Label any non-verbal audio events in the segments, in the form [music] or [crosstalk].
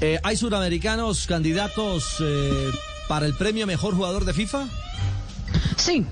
Eh, ¿Hay sudamericanos candidatos eh, para el premio Mejor Jugador de FIFA? Sí.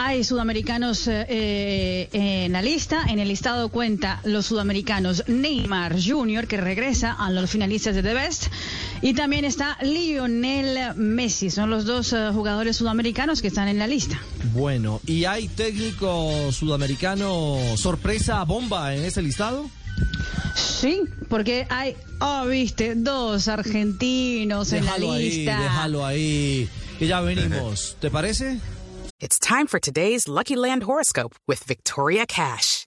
Hay sudamericanos eh, en la lista. En el listado cuenta los sudamericanos Neymar Jr., que regresa a los finalistas de The Best. Y también está Lionel Messi. Son los dos eh, jugadores sudamericanos que están en la lista. Bueno, ¿y hay técnico sudamericano sorpresa bomba en ese listado? Sí, porque hay, oh, viste, dos argentinos en la Déjalo ahí, lista. déjalo ahí. Que ya venimos. ¿Te parece? It's time for today's Lucky Land horoscope with Victoria Cash.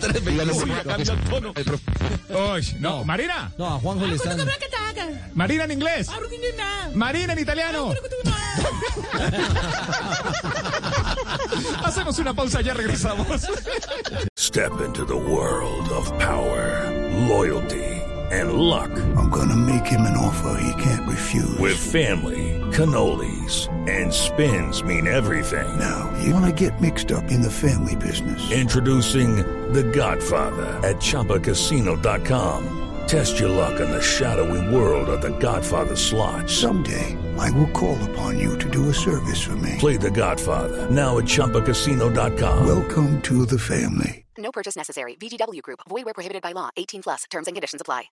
Tres veinticinco. Uy, no, Marina. No, a Juanjo le están... Marina en inglés. Marina en italiano. [laughs] Hacemos una pausa, ya regresamos. Step into the world of power, loyalty, and luck. I'm gonna make him an offer he can't refuse. With family, cannolis, and spins mean everything. Now, you wanna get mixed up in the family business. Introducing The Godfather at ChumbaCasino.com. Test your luck in the shadowy world of The Godfather slot. Someday, I will call upon you to do a service for me. Play The Godfather now at ChumbaCasino.com. Welcome to the family. No purchase necessary. VGW Group. Void where prohibited by law. 18 plus. Terms and conditions apply.